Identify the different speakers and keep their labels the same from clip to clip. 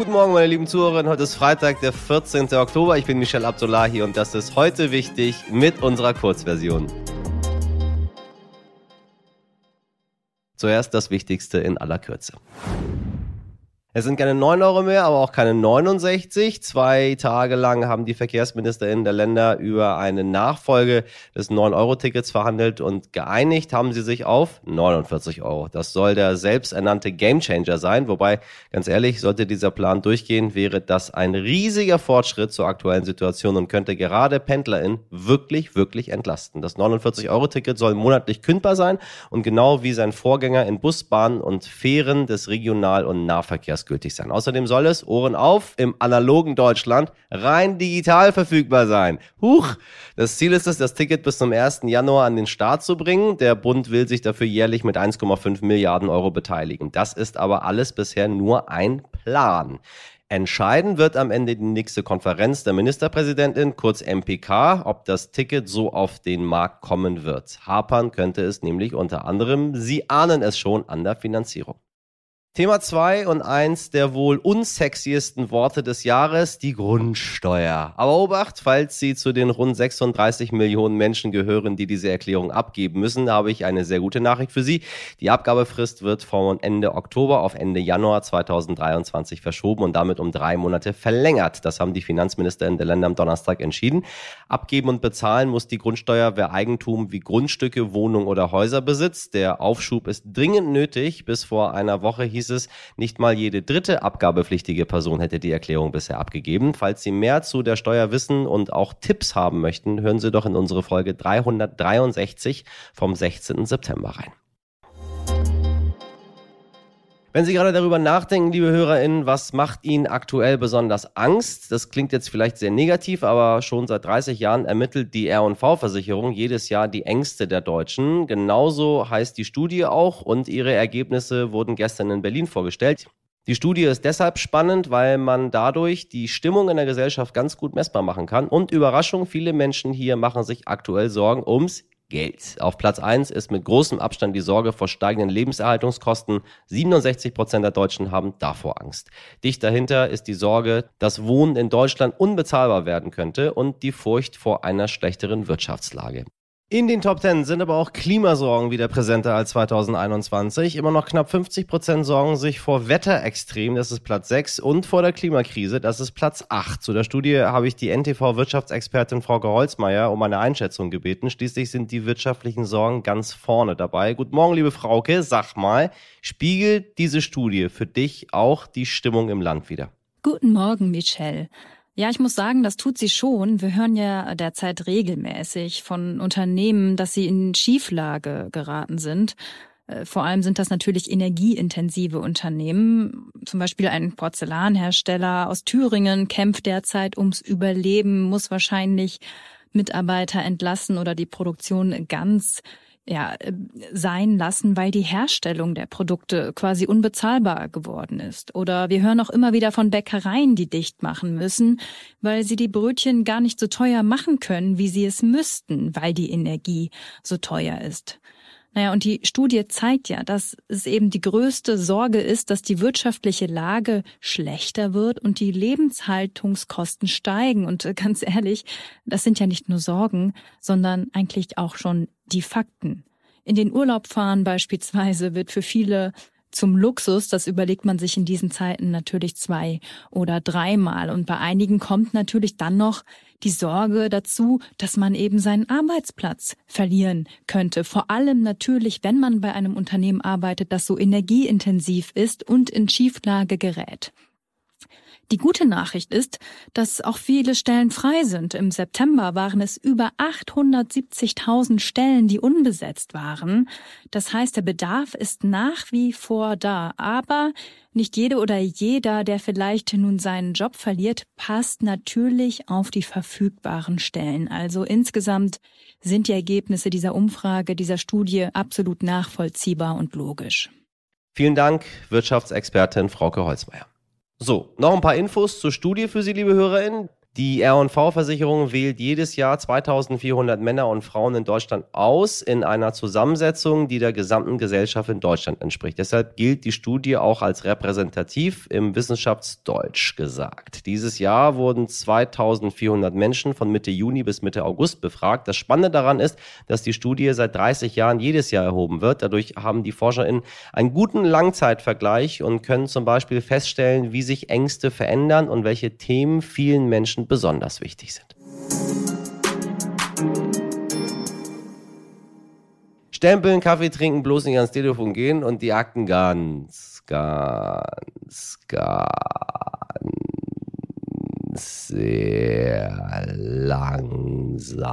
Speaker 1: Guten Morgen, meine lieben Zuhörerinnen. Heute ist Freitag, der 14. Oktober. Ich bin Michel Abdullahi und das ist heute wichtig mit unserer Kurzversion. Zuerst das Wichtigste in aller Kürze. Es sind keine 9 Euro mehr, aber auch keine 69. Zwei Tage lang haben die Verkehrsministerinnen der Länder über eine Nachfolge des 9-Euro-Tickets verhandelt und geeinigt haben sie sich auf 49 Euro. Das soll der selbsternannte Gamechanger sein. Wobei, ganz ehrlich, sollte dieser Plan durchgehen, wäre das ein riesiger Fortschritt zur aktuellen Situation und könnte gerade PendlerInnen wirklich, wirklich entlasten. Das 49-Euro-Ticket soll monatlich kündbar sein und genau wie sein Vorgänger in Bus, Bahn und Fähren des Regional- und Nahverkehrs gültig sein. Außerdem soll es, Ohren auf, im analogen Deutschland rein digital verfügbar sein. Huch! Das Ziel ist es, das Ticket bis zum 1. Januar an den Start zu bringen. Der Bund will sich dafür jährlich mit 1,5 Milliarden Euro beteiligen. Das ist aber alles bisher nur ein Plan. Entscheiden wird am Ende die nächste Konferenz der Ministerpräsidentin, kurz MPK, ob das Ticket so auf den Markt kommen wird. Hapern könnte es nämlich unter anderem, Sie ahnen es schon, an der Finanzierung. Thema 2 und eins der wohl unsexiesten Worte des Jahres, die Grundsteuer. Aber Obacht, falls Sie zu den rund 36 Millionen Menschen gehören, die diese Erklärung abgeben müssen, habe ich eine sehr gute Nachricht für Sie. Die Abgabefrist wird von Ende Oktober auf Ende Januar 2023 verschoben und damit um drei Monate verlängert. Das haben die Finanzministerinnen der Länder am Donnerstag entschieden. Abgeben und bezahlen muss die Grundsteuer, wer Eigentum wie Grundstücke, Wohnungen oder Häuser besitzt. Der Aufschub ist dringend nötig. Bis vor einer Woche hieß hieß es, nicht mal jede dritte abgabepflichtige Person hätte die Erklärung bisher abgegeben. Falls Sie mehr zu der Steuer wissen und auch Tipps haben möchten, hören Sie doch in unsere Folge 363 vom 16. September rein. Wenn Sie gerade darüber nachdenken, liebe HörerInnen, was macht Ihnen aktuell besonders Angst? Das klingt jetzt vielleicht sehr negativ, aber schon seit 30 Jahren ermittelt die R&V-Versicherung jedes Jahr die Ängste der Deutschen. Genauso heißt die Studie auch und ihre Ergebnisse wurden gestern in Berlin vorgestellt. Die Studie ist deshalb spannend, weil man dadurch die Stimmung in der Gesellschaft ganz gut messbar machen kann. Und Überraschung, viele Menschen hier machen sich aktuell Sorgen ums Geld. Auf Platz 1 ist mit großem Abstand die Sorge vor steigenden Lebenserhaltungskosten. 67 Prozent der Deutschen haben davor Angst. Dicht dahinter ist die Sorge, dass Wohnen in Deutschland unbezahlbar werden könnte und die Furcht vor einer schlechteren Wirtschaftslage. In den Top 10 sind aber auch Klimasorgen wieder präsenter als 2021. Immer noch knapp 50 Prozent sorgen sich vor Wetterextremen, das ist Platz 6, und vor der Klimakrise, das ist Platz 8. Zu der Studie habe ich die NTV-Wirtschaftsexpertin Frau Holzmeier um eine Einschätzung gebeten. Schließlich sind die wirtschaftlichen Sorgen ganz vorne dabei. Guten Morgen, liebe Frauke. Sag mal, spiegelt diese Studie für dich auch die Stimmung im Land wieder?
Speaker 2: Guten Morgen, Michelle. Ja, ich muss sagen, das tut sie schon. Wir hören ja derzeit regelmäßig von Unternehmen, dass sie in Schieflage geraten sind. Äh, vor allem sind das natürlich energieintensive Unternehmen. Zum Beispiel ein Porzellanhersteller aus Thüringen kämpft derzeit ums Überleben, muss wahrscheinlich Mitarbeiter entlassen oder die Produktion ganz ja, äh, sein lassen, weil die Herstellung der Produkte quasi unbezahlbar geworden ist. Oder wir hören auch immer wieder von Bäckereien, die dicht machen müssen, weil sie die Brötchen gar nicht so teuer machen können, wie sie es müssten, weil die Energie so teuer ist. Naja, und die Studie zeigt ja, dass es eben die größte Sorge ist, dass die wirtschaftliche Lage schlechter wird und die Lebenshaltungskosten steigen. Und äh, ganz ehrlich, das sind ja nicht nur Sorgen, sondern eigentlich auch schon die Fakten. In den Urlaub fahren beispielsweise wird für viele zum Luxus, das überlegt man sich in diesen Zeiten natürlich zwei oder dreimal. Und bei einigen kommt natürlich dann noch die Sorge dazu, dass man eben seinen Arbeitsplatz verlieren könnte. Vor allem natürlich, wenn man bei einem Unternehmen arbeitet, das so energieintensiv ist und in Schieflage gerät. Die gute Nachricht ist, dass auch viele Stellen frei sind. Im September waren es über 870.000 Stellen, die unbesetzt waren. Das heißt, der Bedarf ist nach wie vor da. Aber nicht jede oder jeder, der vielleicht nun seinen Job verliert, passt natürlich auf die verfügbaren Stellen. Also insgesamt sind die Ergebnisse dieser Umfrage, dieser Studie absolut nachvollziehbar und logisch.
Speaker 1: Vielen Dank, Wirtschaftsexpertin Frauke Holzmeier. So, noch ein paar Infos zur Studie für Sie, liebe HörerInnen. Die R&V-Versicherung wählt jedes Jahr 2400 Männer und Frauen in Deutschland aus in einer Zusammensetzung, die der gesamten Gesellschaft in Deutschland entspricht. Deshalb gilt die Studie auch als repräsentativ im Wissenschaftsdeutsch gesagt. Dieses Jahr wurden 2400 Menschen von Mitte Juni bis Mitte August befragt. Das Spannende daran ist, dass die Studie seit 30 Jahren jedes Jahr erhoben wird. Dadurch haben die ForscherInnen einen guten Langzeitvergleich und können zum Beispiel feststellen, wie sich Ängste verändern und welche Themen vielen Menschen Menschen besonders wichtig sind. Stempeln, Kaffee trinken, bloß nicht ans Telefon gehen und die Akten ganz, ganz, ganz sehr langsam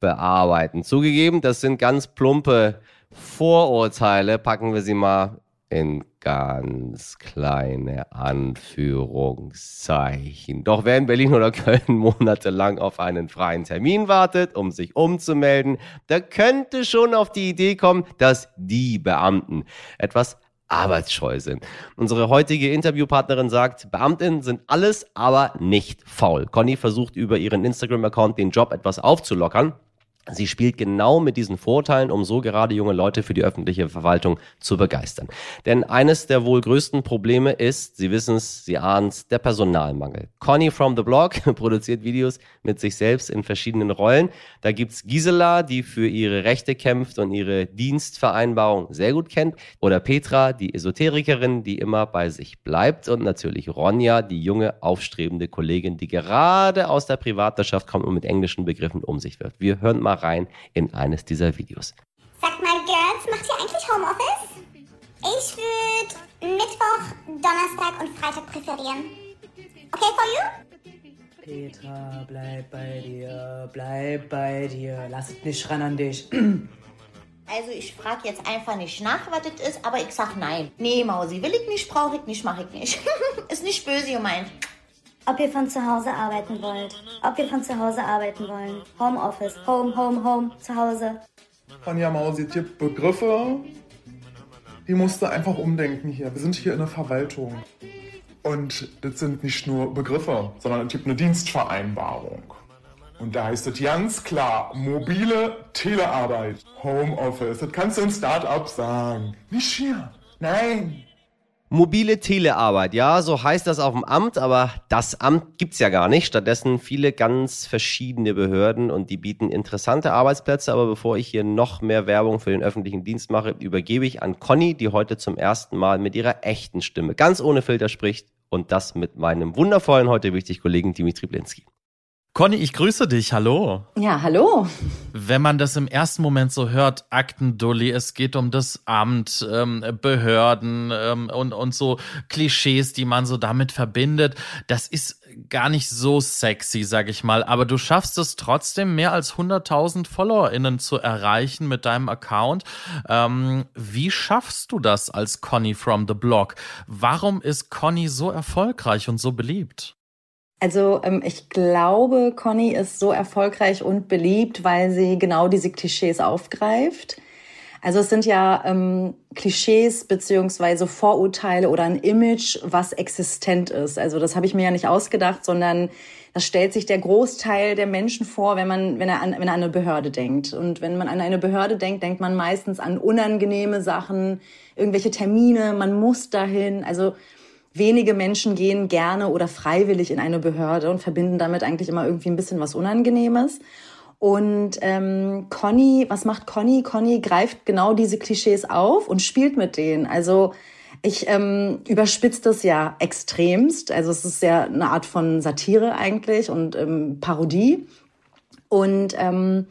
Speaker 1: bearbeiten. Zugegeben, das sind ganz plumpe Vorurteile. Packen wir sie mal in ganz kleine Anführungszeichen. Doch wer in Berlin oder Köln monatelang auf einen freien Termin wartet, um sich umzumelden, der könnte schon auf die Idee kommen, dass die Beamten etwas arbeitsscheu sind. Unsere heutige Interviewpartnerin sagt, Beamtinnen sind alles, aber nicht faul. Conny versucht über ihren Instagram-Account den Job etwas aufzulockern. Sie spielt genau mit diesen Vorteilen, um so gerade junge Leute für die öffentliche Verwaltung zu begeistern. Denn eines der wohl größten Probleme ist, Sie wissen es, Sie ahnen es, der Personalmangel. Conny from the Blog produziert Videos mit sich selbst in verschiedenen Rollen. Da gibt's Gisela, die für ihre Rechte kämpft und ihre Dienstvereinbarung sehr gut kennt. Oder Petra, die Esoterikerin, die immer bei sich bleibt. Und natürlich Ronja, die junge, aufstrebende Kollegin, die gerade aus der Privatwirtschaft kommt und mit englischen Begriffen um sich wirft. Wir hören mal mal rein in eines dieser Videos.
Speaker 3: Sag mal, Girls, macht ihr eigentlich Homeoffice? Ich würde Mittwoch, Donnerstag und Freitag präferieren. Okay for you?
Speaker 4: Petra, bleib bei dir, bleib bei dir. Lass es nicht ran an dich.
Speaker 5: Also ich frage jetzt einfach nicht nach, was das ist, aber ich sag nein. Nee, Mausi, will ich nicht, brauche ich nicht, mache ich nicht. ist nicht böse gemeint
Speaker 3: ob ihr von zu Hause arbeiten wollt. Ob wir von zu Hause arbeiten wollen. Homeoffice, Home, Home, Home, zu Hause.
Speaker 6: Anja Mausi, es gibt Begriffe, die musst du einfach umdenken hier. Wir sind hier in der Verwaltung. Und das sind nicht nur Begriffe, sondern es gibt eine Dienstvereinbarung. Und da heißt es ganz klar, mobile Telearbeit, Homeoffice. Das kannst du in Start-up sagen. Nicht hier. Nein,
Speaker 1: Mobile Telearbeit, ja, so heißt das auf dem Amt, aber das Amt gibt's ja gar nicht. Stattdessen viele ganz verschiedene Behörden und die bieten interessante Arbeitsplätze. Aber bevor ich hier noch mehr Werbung für den öffentlichen Dienst mache, übergebe ich an Conny, die heute zum ersten Mal mit ihrer echten Stimme ganz ohne Filter spricht und das mit meinem wundervollen, heute wichtig Kollegen Dimitri Blinski.
Speaker 7: Conny, ich grüße dich. Hallo.
Speaker 8: Ja, hallo.
Speaker 7: Wenn man das im ersten Moment so hört, Aktendulli, es geht um das Amt, ähm, Behörden ähm, und, und so Klischees, die man so damit verbindet, das ist gar nicht so sexy, sag ich mal. Aber du schaffst es trotzdem, mehr als 100.000 FollowerInnen zu erreichen mit deinem Account. Ähm, wie schaffst du das als Conny from the Blog? Warum ist Conny so erfolgreich und so beliebt?
Speaker 8: Also ähm, ich glaube, Conny ist so erfolgreich und beliebt, weil sie genau diese Klischees aufgreift. Also es sind ja ähm, Klischees beziehungsweise Vorurteile oder ein Image, was existent ist. Also das habe ich mir ja nicht ausgedacht, sondern das stellt sich der Großteil der Menschen vor, wenn man, wenn er an, wenn er an eine Behörde denkt. Und wenn man an eine Behörde denkt, denkt man meistens an unangenehme Sachen, irgendwelche Termine, man muss dahin. Also wenige Menschen gehen gerne oder freiwillig in eine Behörde und verbinden damit eigentlich immer irgendwie ein bisschen was Unangenehmes. Und ähm, Conny, was macht Conny? Conny greift genau diese Klischees auf und spielt mit denen. Also ich ähm, überspitze das ja extremst. Also es ist ja eine Art von Satire eigentlich und ähm, Parodie. Und ähm,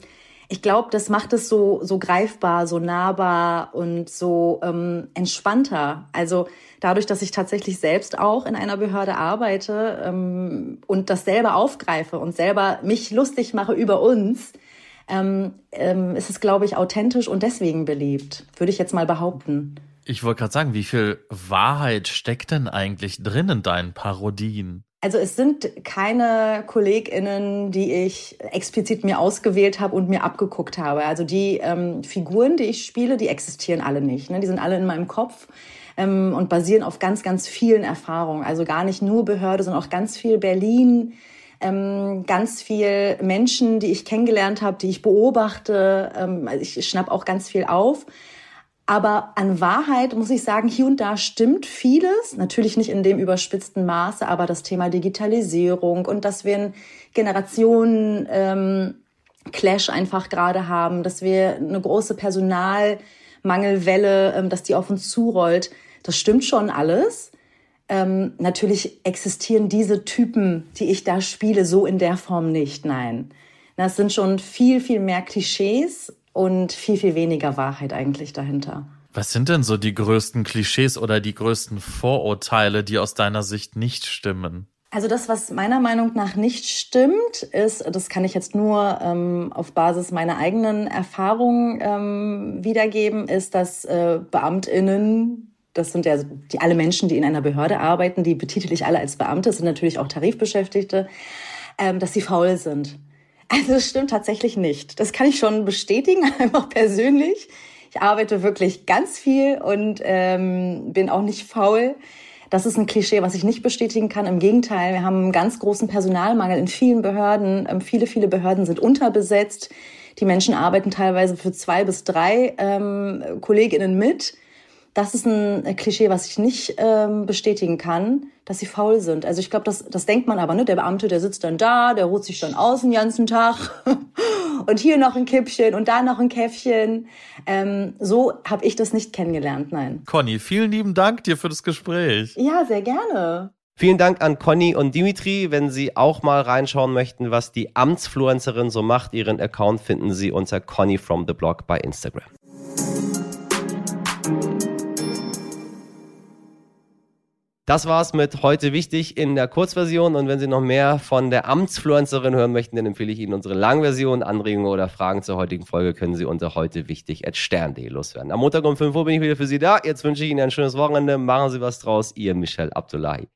Speaker 8: ich glaube, das macht es so, so greifbar, so nahbar und so ähm, entspannter. Also dadurch, dass ich tatsächlich selbst auch in einer Behörde arbeite ähm, und das selber aufgreife und selber mich lustig mache über uns, ähm, ähm, ist es, glaube ich, authentisch und deswegen beliebt, würde ich jetzt mal behaupten.
Speaker 7: Ich wollte gerade sagen, wie viel Wahrheit steckt denn eigentlich drin in deinen Parodien?
Speaker 8: Also es sind keine KollegInnen, die ich explizit mir ausgewählt habe und mir abgeguckt habe. Also die ähm, Figuren, die ich spiele, die existieren alle nicht. Ne? Die sind alle in meinem Kopf ähm, und basieren auf ganz, ganz vielen Erfahrungen. Also gar nicht nur Behörde, sondern auch ganz viel Berlin, ähm, ganz viel Menschen, die ich kennengelernt habe, die ich beobachte. Ähm, also ich schnapp auch ganz viel auf. Aber an Wahrheit muss ich sagen, hier und da stimmt vieles. Natürlich nicht in dem überspitzten Maße, aber das Thema Digitalisierung und dass wir einen Generationen ähm, Clash einfach gerade haben, dass wir eine große Personalmangelwelle, ähm, dass die auf uns zurollt. Das stimmt schon alles. Ähm, natürlich existieren diese Typen, die ich da spiele, so in der Form nicht. Nein. Das sind schon viel, viel mehr Klischees und viel, viel weniger Wahrheit eigentlich dahinter.
Speaker 7: Was sind denn so die größten Klischees oder die größten Vorurteile, die aus deiner Sicht nicht stimmen?
Speaker 8: Also das, was meiner Meinung nach nicht stimmt, ist, das kann ich jetzt nur ähm, auf Basis meiner eigenen Erfahrungen ähm, wiedergeben, ist, dass äh, Beamtinnen, das sind ja die alle Menschen, die in einer Behörde arbeiten, die betitel ich alle als Beamte, sind natürlich auch Tarifbeschäftigte, ähm, dass sie faul sind. Also das stimmt tatsächlich nicht. Das kann ich schon bestätigen, einfach persönlich. Ich arbeite wirklich ganz viel und ähm, bin auch nicht faul. Das ist ein Klischee, was ich nicht bestätigen kann. Im Gegenteil, wir haben einen ganz großen Personalmangel in vielen Behörden. Ähm, viele, viele Behörden sind unterbesetzt. Die Menschen arbeiten teilweise für zwei bis drei ähm, Kolleginnen mit das ist ein Klischee, was ich nicht ähm, bestätigen kann, dass sie faul sind. Also ich glaube, das, das denkt man aber, ne? Der Beamte, der sitzt dann da, der ruht sich dann aus den ganzen Tag und hier noch ein Kippchen und da noch ein Käffchen. Ähm, so habe ich das nicht kennengelernt, nein.
Speaker 7: Conny, vielen lieben Dank dir für das Gespräch.
Speaker 8: Ja, sehr gerne.
Speaker 1: Vielen Dank an Conny und Dimitri. Wenn Sie auch mal reinschauen möchten, was die Amtsfluencerin so macht, Ihren Account finden Sie unter Conny from the Blog bei Instagram. Das war's mit heute wichtig in der Kurzversion. Und wenn Sie noch mehr von der Amtsfluencerin hören möchten, dann empfehle ich Ihnen unsere Langversion. Anregungen oder Fragen zur heutigen Folge können Sie unter heute wichtig stern.de loswerden. Am Montag um 5 Uhr bin ich wieder für Sie da. Jetzt wünsche ich Ihnen ein schönes Wochenende. Machen Sie was draus. Ihr Michel Abdullahi.